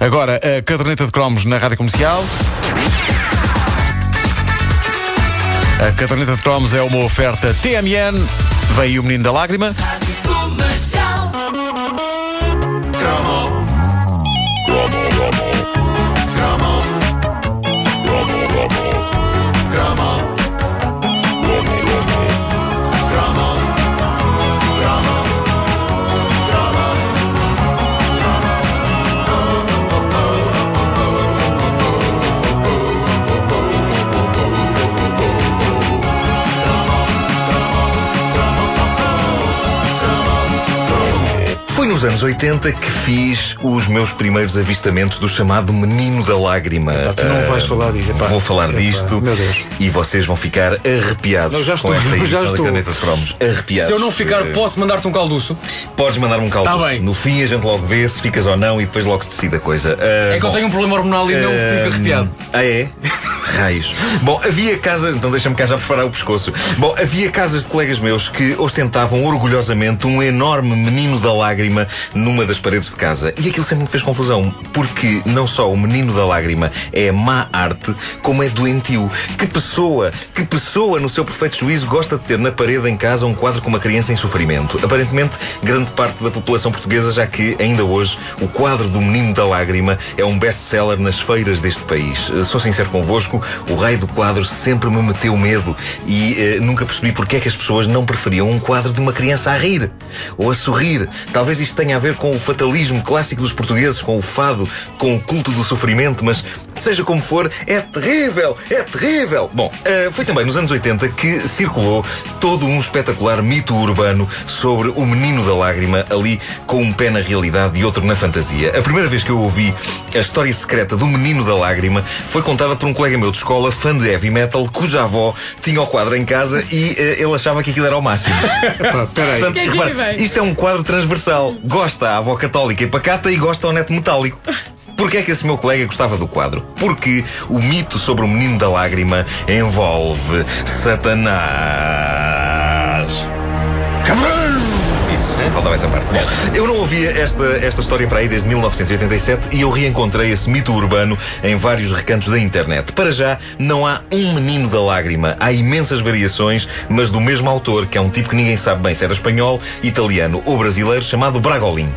Agora, a caderneta de cromos na rádio comercial. A caderneta de cromos é uma oferta TMN. Aí o menino da lágrima. Foi nos anos 80 que fiz os meus primeiros avistamentos do chamado Menino da Lágrima. Epá, tu não Ah, vais falar disto, epá. Vou falar Epá, disto meu Deus. e vocês vão ficar arrepiados Não, já estou, com esta já estou. da caneta de cromos. Arrepiados. Se eu não ficar, Eh, posso mandar-te um calduço? Podes mandar-me um caldo. Tá bem. No fim a gente logo vê se ficas ou não e depois logo se decide a coisa. Ah, É que eu bom. tenho um problema hormonal e não Ahm, fico arrepiado. Ah, é? Raios. Bom, havia casas. Então deixa-me cá já preparar o pescoço. Bom, havia casas de colegas meus que ostentavam orgulhosamente um enorme menino da lágrima numa das paredes de casa. E aquilo sempre me fez confusão, porque não só o menino da lágrima é má arte, como é doentio. Que pessoa, que pessoa no seu perfeito juízo gosta de ter na parede em casa um quadro com uma criança em sofrimento? Aparentemente, grande parte da população portuguesa, já que ainda hoje o quadro do menino da lágrima é um best-seller nas feiras deste país. Sou sincero convosco, o raio do quadro sempre me meteu medo e eh, nunca percebi porque é que as pessoas não preferiam um quadro de uma criança a rir ou a sorrir. Talvez isto tenha a ver com o fatalismo clássico dos portugueses, com o fado, com o culto do sofrimento, mas seja como for, é terrível, é terrível. Bom, eh, foi também nos anos 80 que circulou todo um espetacular mito urbano sobre o menino da lágrima, ali com um pé na realidade e outro na fantasia. A primeira vez que eu ouvi a história secreta do menino da lágrima foi contada por um colega meu de escola, fã de heavy metal, cuja avó tinha o quadro em casa e eh, ele achava que aquilo era o máximo. Epá, peraí. Portanto, é repara, isto é um quadro transversal. Gosta a avó católica e pacata e gosta ao neto metálico. Porquê é que esse meu colega gostava do quadro? Porque o mito sobre o menino da lágrima envolve Satanás. Isso, faltava essa parte. Bom, eu não ouvia esta, esta história para aí desde 1987 e eu reencontrei esse mito urbano em vários recantos da internet. Para já, não há um menino da lágrima. Há imensas variações, mas do mesmo autor, que é um tipo que ninguém sabe bem se era espanhol, italiano ou brasileiro, chamado Bragolin.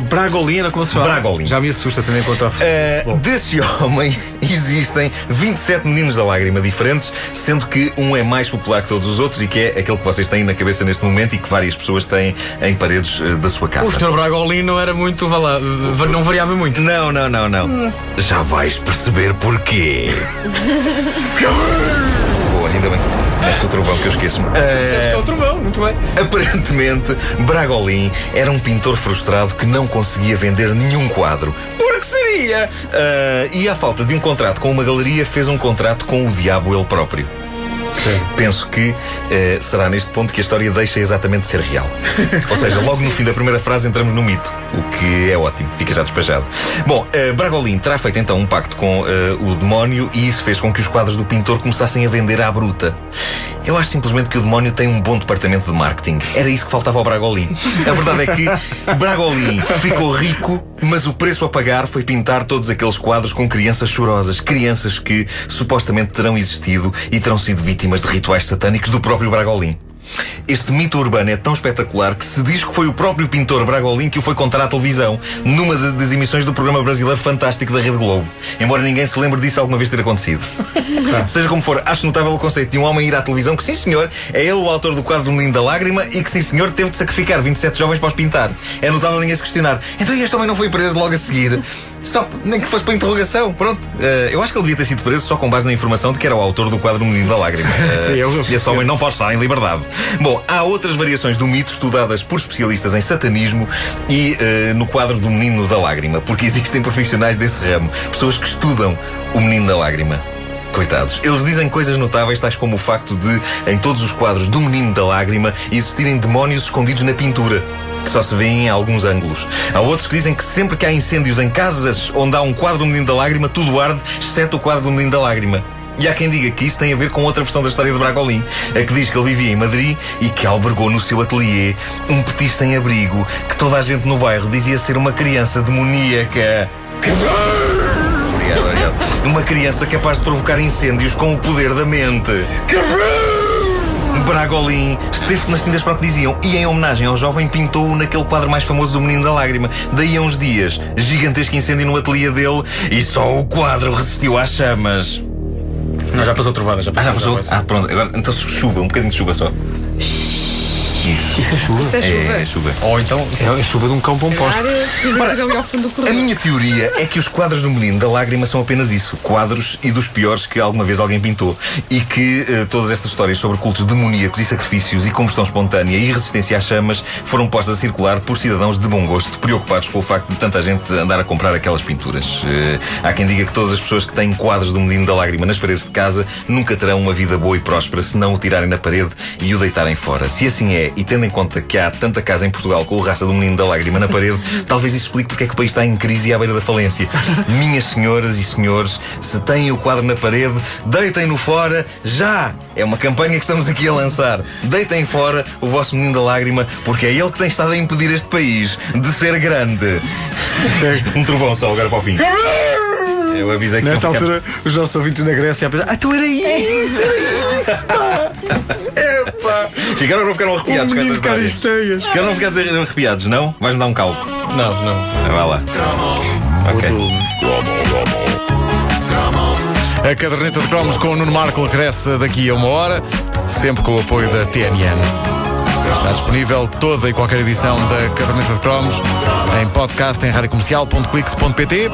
Bragolina, como se chama? Bragolin. Já me assusta em conta a Uh, Bom. desse homem existem 27 meninos da lágrima diferentes, sendo que um é mais popular que todos os outros e que é aquele que vocês têm na cabeça neste momento e que várias pessoas têm em paredes uh, da sua casa. O Sr. Bragolino não era muito, vá lá, va- não variava muito. Não, não, não, não. Já vais perceber porquê. metes o trovão que eu esqueço-me. É o trovão, muito bem. Aparentemente, Bragolin era um pintor frustrado que não conseguia vender nenhum quadro. Por que seria? Ah, e à falta de um contrato com uma galeria, fez um contrato com o diabo ele próprio. Penso que eh, será neste ponto que a história deixa exatamente de ser real. Ou seja, logo no fim da primeira frase entramos no mito, o que é ótimo, fica já despejado. Bom, eh, Bragolin terá feito então um pacto com eh, o demónio e isso fez com que os quadros do pintor começassem a vender à bruta. Eu acho simplesmente que o demónio tem um bom departamento de marketing. Era isso que faltava ao Bragolin. A verdade é que Bragolin ficou rico, mas o preço a pagar foi pintar todos aqueles quadros com crianças chorosas. Crianças que supostamente terão existido e terão sido vítimas de rituais satânicos do próprio Bragolin. Este mito urbano é tão espetacular que se diz que foi o próprio pintor Bragolin que o foi contar à televisão, numa das emissões do programa brasileiro fantástico da Rede Globo. Embora ninguém se lembre disso alguma vez ter acontecido. Seja como for, acho notável o conceito de um homem ir à televisão que, sim senhor, é ele o autor do quadro do Menino da Lágrima e que, sim senhor, teve de sacrificar 27 jovens para os pintar. É notável ninguém se questionar. Então e este homem não foi preso logo a seguir? Só, nem que fosse para interrogação, pronto. Eh, eu acho que ele devia ter sido preso só com base na informação de que era o autor do quadro Menino da Lágrima. Eh, Sim, eu- e esse homem não pode estar em liberdade. Bom, há outras variações do mito estudadas por especialistas em satanismo e eh, no quadro do Menino da Lágrima, porque existem profissionais desse ramo, pessoas que estudam o Menino da Lágrima. Coitados. Eles dizem coisas notáveis, tais como o facto de, em todos os quadros do Menino da Lágrima, existirem demónios escondidos na pintura. Que só se vêem em alguns ângulos. Há outros que dizem que sempre que há incêndios em casas onde há um quadro do Menino da Lágrima, tudo arde, exceto o quadro do Menino da Lágrima. E há quem diga que isso tem a ver com outra versão da história de Bragolin, a que diz que ele vivia em Madrid e que albergou no seu ateliê um petit sem abrigo que toda a gente no bairro dizia ser uma criança demoníaca. Obrigado, obrigado. Uma criança capaz de provocar incêndios com o poder da mente. Bragolin esteve-se nas tintas para o que diziam e, em homenagem ao jovem, pintou-o naquele quadro mais famoso do Menino da Lágrima. Daí a uns dias, gigantesco incêndio no ateliê dele e só o quadro resistiu às chamas. Não, já passou trovada, já Ah, passou. já passou? passou. Ah, pronto. Agora, então chuva, um bocadinho de chuva só. Isso. Isso é chuva. Isso é chuva. É, chuva. Ou então, É a chuva de um cão bom posto. Do A minha teoria é que os quadros do Menino da Lágrima são apenas isso, quadros e dos piores que alguma vez alguém pintou. E que eh, todas estas histórias sobre cultos demoníacos e sacrifícios e combustão espontânea e resistência às chamas foram postas a circular por cidadãos de bom gosto, preocupados com o facto de tanta gente andar a comprar aquelas pinturas. Eh, há quem diga que todas as pessoas que têm quadros do Menino da Lágrima nas paredes de casa nunca terão uma vida boa e próspera se não o tirarem na parede e o deitarem fora. Se assim é, e tendo em conta que há tanta casa em Portugal com o raça do Menino da Lágrima na parede, talvez isso explique porque é que o país está em crise e à beira da falência. Minhas senhoras e senhores, se têm o quadro na parede, deitem-no fora já! É uma campanha que estamos aqui a lançar. Deitem fora o vosso Menino da Lágrima, porque é ele que tem estado a impedir este país de ser grande. um trovão só agora para o fim. Eu avisei que Nesta ficava- altura, os nossos ouvintes na Grécia a pensar: Ah, então era isso, era isso, pá! Ficaram ou não ficaram arrepiados com esta história? caristeias. Ficaram ou não ficaram arrepiados, não? Vais-me dar um caldo. não, não. Ah, Vá lá. Ok. A caderneta de cromos com o Nuno Marco cresce daqui a uma hora, sempre com o apoio da TMN. Está disponível toda e qualquer edição da caderneta de cromos em podcast em radiocomercial.clix.pt